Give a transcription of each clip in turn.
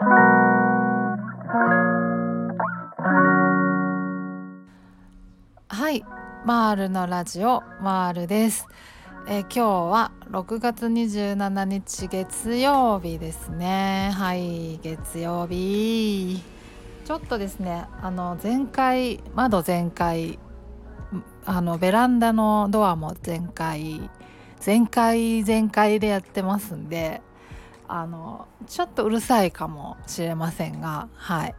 はいマールのラジオマールです。えー、今日は6月27日月曜日ですね。はい月曜日。ちょっとですねあの全開窓全開あのベランダのドアも全開全開全開でやってますんであのちょっとうるさいかもしれませんがはい。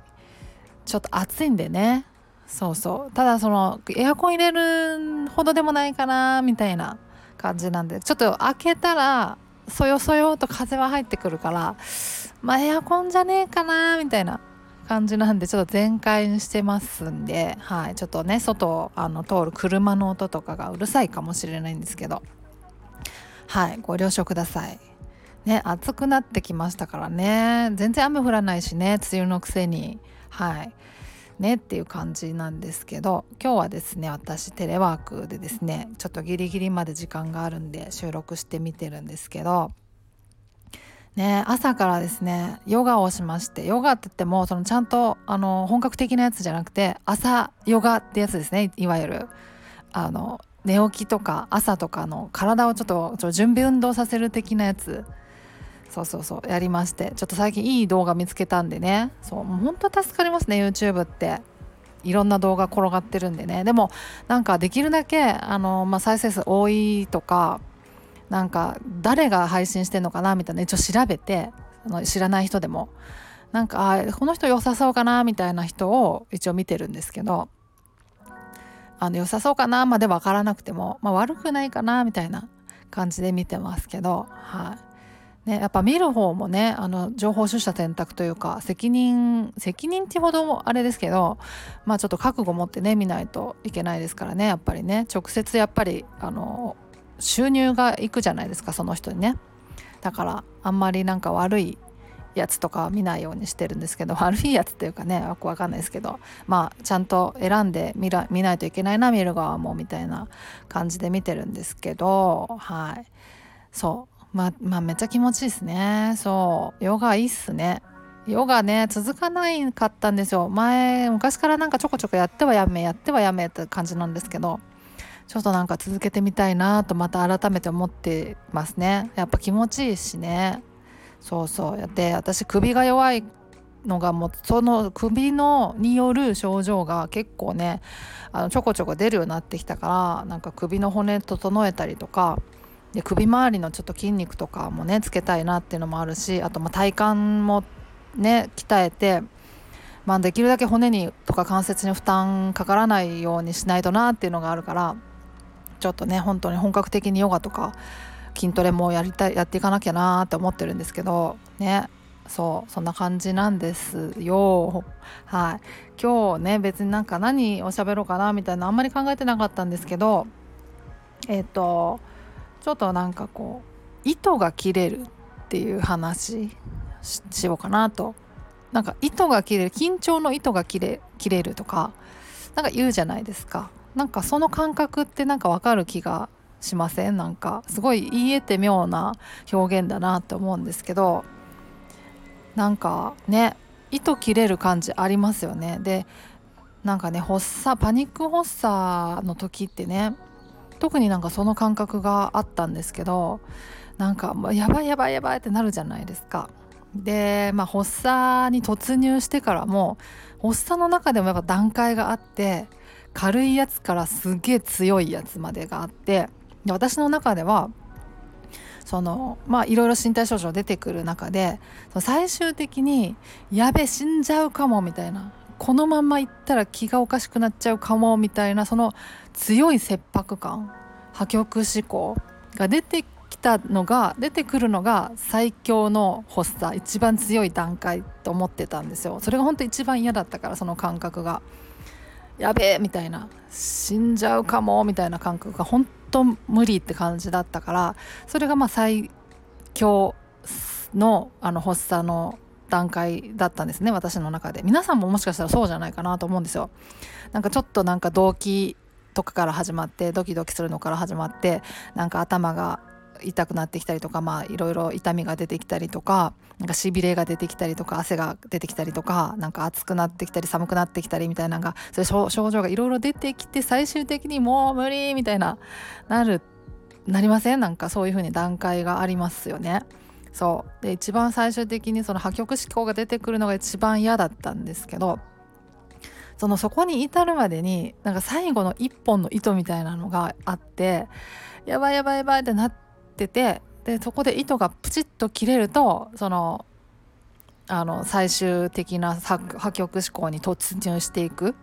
ちょっと暑いんでね。そうそう。ただそのエアコン入れるほどでもないかなみたいな感じなんでちょっと開けたらそよそよと風は入ってくるからまあエアコンじゃねえかなみたいな感じなんでちょっと全開にしてますんで、はい、ちょっとね外あの通る車の音とかがうるさいかもしれないんですけど。はい。ご了承ください。ね暑くなってきましたからね。全然雨降らないしね梅雨のくせに。はい。ねっていう感じなんですけど今日はですね私テレワークでですねちょっとギリギリまで時間があるんで収録してみてるんですけどね朝からですねヨガをしましてヨガって言ってもそのちゃんとあの本格的なやつじゃなくて朝ヨガってやつですねいわゆる。あの寝起きとか朝とかの体をちょっとちょっと準備運動させる的なやつ。そうそうそうやりましてちょっと最近いい動画見つけたんでね。そうもう本当助かりますね YouTube って。いろんな動画転がってるんでね。でもなんかできるだけあの、まあ、再生数多いとかなんか誰が配信してんのかなみたいな一応調べてあの知らない人でも。なんかあこの人良さそうかなみたいな人を一応見てるんですけど。あの良さそうかなまで分からなくても、まあ、悪くないかなみたいな感じで見てますけど。はい。ね、やっぱ見る方もねあの情報取捨選択というか責任責任ってほどあれですけどまあちょっと覚悟持ってね見ないといけないですからねやっぱりね。直接やっぱりあの収入がいくじゃないですかその人にね。だからあんまりなんか悪いやつとか見ないようにしてるんですけど 悪いやつっていうかねよくわかんないですけどまあちゃんと選んで見ら見ないといけないな見る側もみたいな感じで見てるんですけどはい。そう。まあ、まあ、めっちゃ気持ちいいですね。そう。ヨガいいっすね。ヨガね続かないかったんですよ。前昔からなんかちょこちょこやってはやめやってはやめって感じなんですけどちょっとなんか続けてみたいなとまた改めて思ってますね。やっぱ気持ちいいしね。そうそう。やって私首が弱いのがもうその首のによる症状が結構ねあのちょこちょこ出るようになってきたからなんか首の骨整えたりとかで首周りのちょっと筋肉とかもねつけたいなっていうのもあるしあとま体幹もね鍛えて、まあ、できるだけ骨にとか関節に負担かからないようにしないとなっていうのがあるからちょっとね本当に本格的にヨガとか筋トレもやりたいやっていかなきゃなって思ってるんですけどねそうそんな感じなんですよ。はい。今日ね別になんか何を喋ろうかなみたいなあんまり考えてなかったんですけどえっ、ー、とちょっとなんかこう糸が切れるっていう話しようかなと。なんか糸が切れる緊張の糸が切れ切れるとかなんか言うじゃないですか。なんかその感覚ってなんかわかる気がしません？なんかすごい言い得て妙な表現だなって思うんですけどなんかね糸切れる感じありますよね。でなんかね発作パニック発作の時ってね特になんかその感覚があったんですけどなんかやばいやばいやばいってなるじゃないですか。でまあ発作に突入してからも発作の中でもやっぱ段階があって軽いやつからすげえ強いやつまでがあってで私の中ではそのまあいろいろ身体症状出てくる中で最終的にやべ死んじゃうかもみたいなこのまま行ったら気がおかしくなっちゃうかもみたいなその強い切迫感破局思考が出てきたのが出てくるのが最強の発作一番強い段階と思ってたんですよ。それが本当一番嫌だったからその感覚が。やべえみたいな。死んじゃうかもみたいな感覚が本当無理って感じだったからそれがまあ最強のあの発作の段階だったんですね私の中で。皆さんももしかしたらそうじゃないかなと思うんですよ。なんかちょっとなんか動機とかから始まってドキドキするのから始まってなんか頭が痛くなってきたりとかまあいろいろ痛みが出てきたりとかなんかしびれが出てきたりとか汗が出てきたりとかなんか暑くなってきたり寒くなってきたりみたいなのがそういう症状がいろいろ出てきて最終的にもう無理みたいななるなりません？なんかそういう風に段階がありますよね。そう。で一番最終的にその破局思考が出てくるのが一番嫌だったんですけどそのそこに至るまでになんか最後の一本の糸みたいなのがあってやばいやばいやばいってなっててでそこで糸がプチッと切れるとそのあの最終的な破局思考に突入していく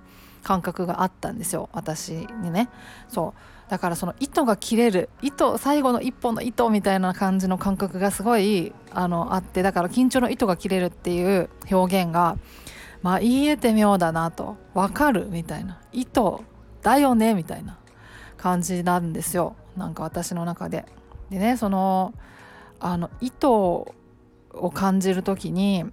感覚があったんですよ。私にね。そう。だからその糸が切れる糸最後の一本の糸みたいな感じの感覚がすごいあのあってだから緊張の糸が切れるっていう表現がまあ言えて妙だなと分かるみたいな糸だよねみたいな感じなんですよなんか私の中で。でねそのあの糸を感じる時に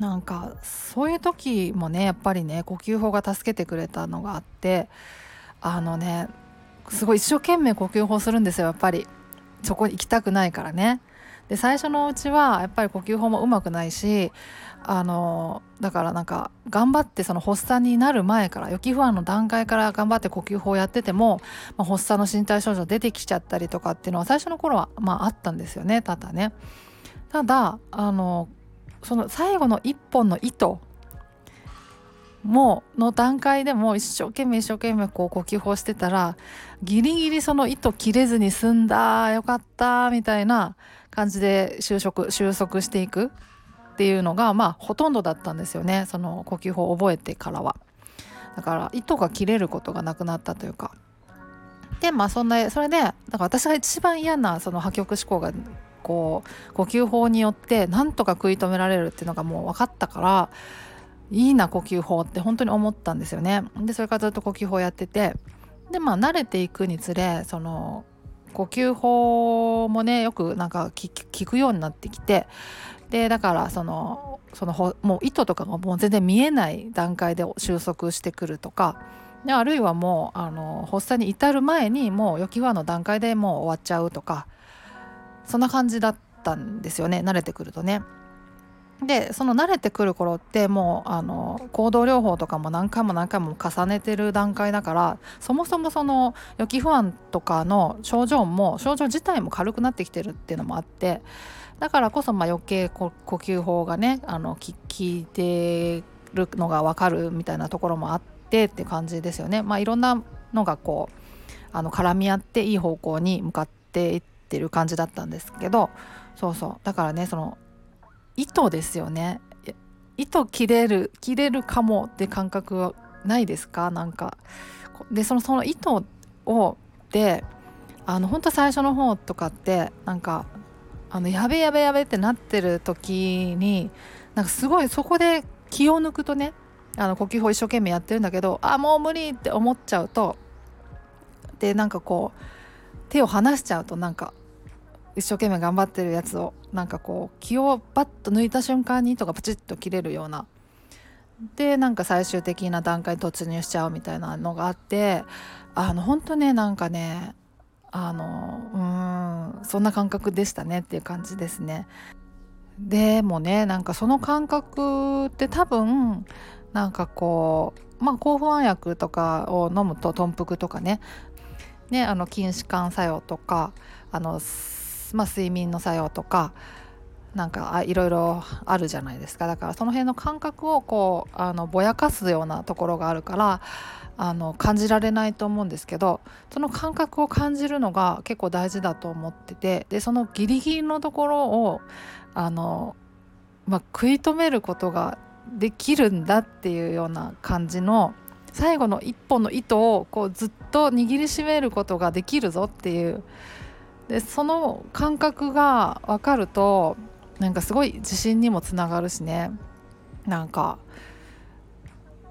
なんかそういう時もねやっぱりね呼吸法が助けてくれたのがあってあのねすごい一生懸命呼吸法するんですよやっぱりそこに行きたくないからね。で最初のうちはやっぱり呼吸法もうまくないしあのだからなんか頑張ってその発作になる前から予期不安の段階から頑張って呼吸法をやってても、まあ、発作の身体症状出てきちゃったりとかっていうのは最初の頃はまああったんですよねただね。ただあのその最後の一本の糸もうの段階でも一生懸命一生懸命こう呼吸法してたらギリギリその糸切れずに済んだよかったみたいな感じで収束収束していくっていうのがまあほとんどだったんですよねその呼吸法を覚えてからは。だから糸が切れることがなくなったというか。でまあそんなそれでだから私が一番嫌なその破局思考がこう呼吸法によってなんとか食い止められるっていうのがもう分かったからいいな呼吸法って本当に思ったんですよね。でそれからずっと呼吸法やっててでまあ慣れていくにつれその呼吸法もねよくなんか聞くようになってきてでだからそのそのもう糸とかがもう全然見えない段階で収束してくるとかであるいはもうあの発作に至る前にもう予期不安の段階でもう終わっちゃうとかそんな感じだったんですよね慣れてくるとね。でその慣れてくる頃ってもうあの行動療法とかも何回も何回も重ねてる段階だからそもそもその予期不安とかの症状も症状自体も軽くなってきてるっていうのもあってだからこそまあ余計呼吸法がねあの効いてるのが分かるみたいなところもあってって感じですよね。まあ、いろんなのがこうあの絡み合っていい方向に向かっていってる感じだったんですけどそうそうだからねその糸ですよね。糸切れる切れるかもって感覚はないですか？なんかでそのその糸をであの本当最初の方とかってなんかあのやべやべやべってなってる時になんかすごいそこで気を抜くとねあの呼吸法一生懸命やってるんだけどあもう無理って思っちゃうとでなんかこう手を離しちゃうとなんか一生懸命頑張ってるやつをなんかこう気をバッと抜いた瞬間に糸がプチッと切れるようなでなんか最終的な段階に突入しちゃうみたいなのがあってあの本当ねなんかねあのうんそんな感覚でしたねっていう感じですね。でもねなんかその感覚って多分なんかこうまあ抗不安薬とかを飲むと豚腹とかねねあの筋弛緩作用とかあのまあ、睡眠の作用とかなんかいろいろあるじゃないですか。だからその辺の感覚をこうあのぼやかすようなところがあるからあの感じられないと思うんですけどその感覚を感じるのが結構大事だと思っててでそのギリギリのところをあの、まあ、食い止めることができるんだっていうような感じの最後の一本の糸をこうずっと握りしめることができるぞっていうでその感覚が分かるとなんかすごい自信にもつながるしね。なんか、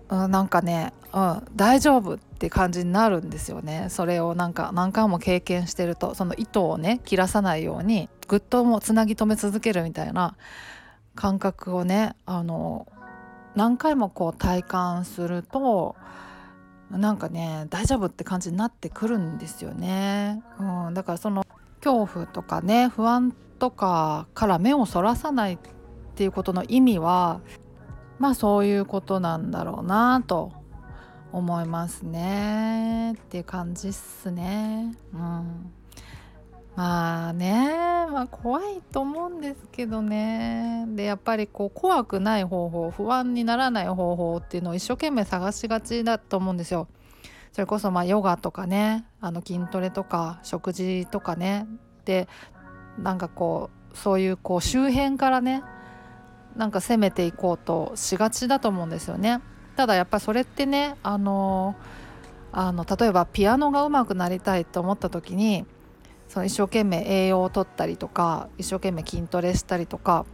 うん、なんかね、うん、大丈夫って感じになるんですよね。それをなんか何回も経験してるとその糸をね切らさないようにぐっともつなぎ止め続けるみたいな感覚をねあの何回もこう体感するとなんかね大丈夫って感じになってくるんですよね、うん、だからその恐怖とかね不安とかから目をそらさないっていうことの意味はまあそういうことなんだろうなと思いますねっていう感じっすね。うんまあねまあ怖いと思うんですけどねでやっぱりこう怖くない方法不安にならない方法っていうのを一生懸命探しがちだと思うんですよ。それこそまヨガとかねあの筋トレとか食事とかねでなんかこうそういうこう周辺からねなんか攻めていこうとしがちだと思うんですよね。ただやっぱそれってねあのあの例えばピアノが上手くなりたいと思った時にその一生懸命栄養をとったりとか一生懸命筋トレしたりとか、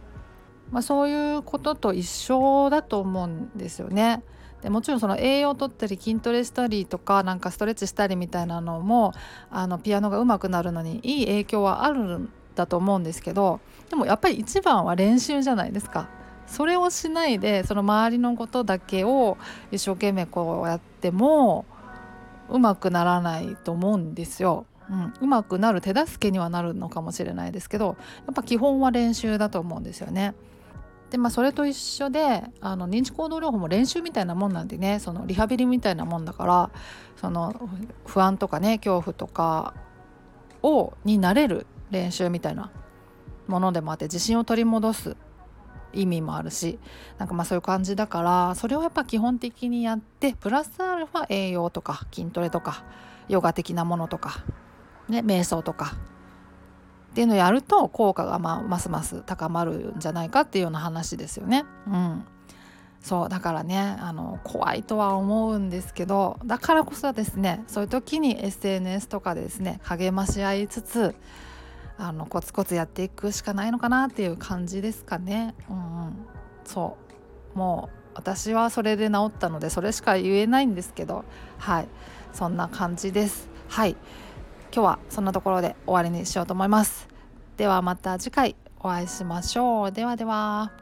まあ、そういうことと一緒だと思うんですよね。でもちろんその栄養をとったり筋トレしたりとかなんかストレッチしたりみたいなのもあのピアノが上手くなるのにいい影響はあるんだと思うんですけどでもやっぱり一番は練習じゃないですか。それをしないでその周りのことだけを一生懸命こうやってもうまくならないと思うんですよ。うん、まくなる手助けにはなるのかもしれないですけどやっぱ基本は練習だと思うんですよね。でまあそれと一緒であの認知行動療法も練習みたいなもんなんでねそのリハビリみたいなもんだからその不安とかね恐怖とかをになれる練習みたいなものでもあって自信を取り戻す意味もあるしなんかまあそういう感じだからそれをやっぱ基本的にやってプラスアルファ栄養とか筋トレとかヨガ的なものとかね、瞑想とかっていうのをやると効果がまあますます高まるんじゃないかっていうような話ですよね。うん、そうだからねあの怖いとは思うんですけどだからこそですねそういう時に SNS とかでですね励まし合いつつあのコツコツやっていくしかないのかなっていう感じですかね。うん、うん、そうもう私はそれで治ったのでそれしか言えないんですけどはいそんな感じです。はい今日はそんなところで終わりにしようと思います。ではまた次回お会いしましょう。ではでは。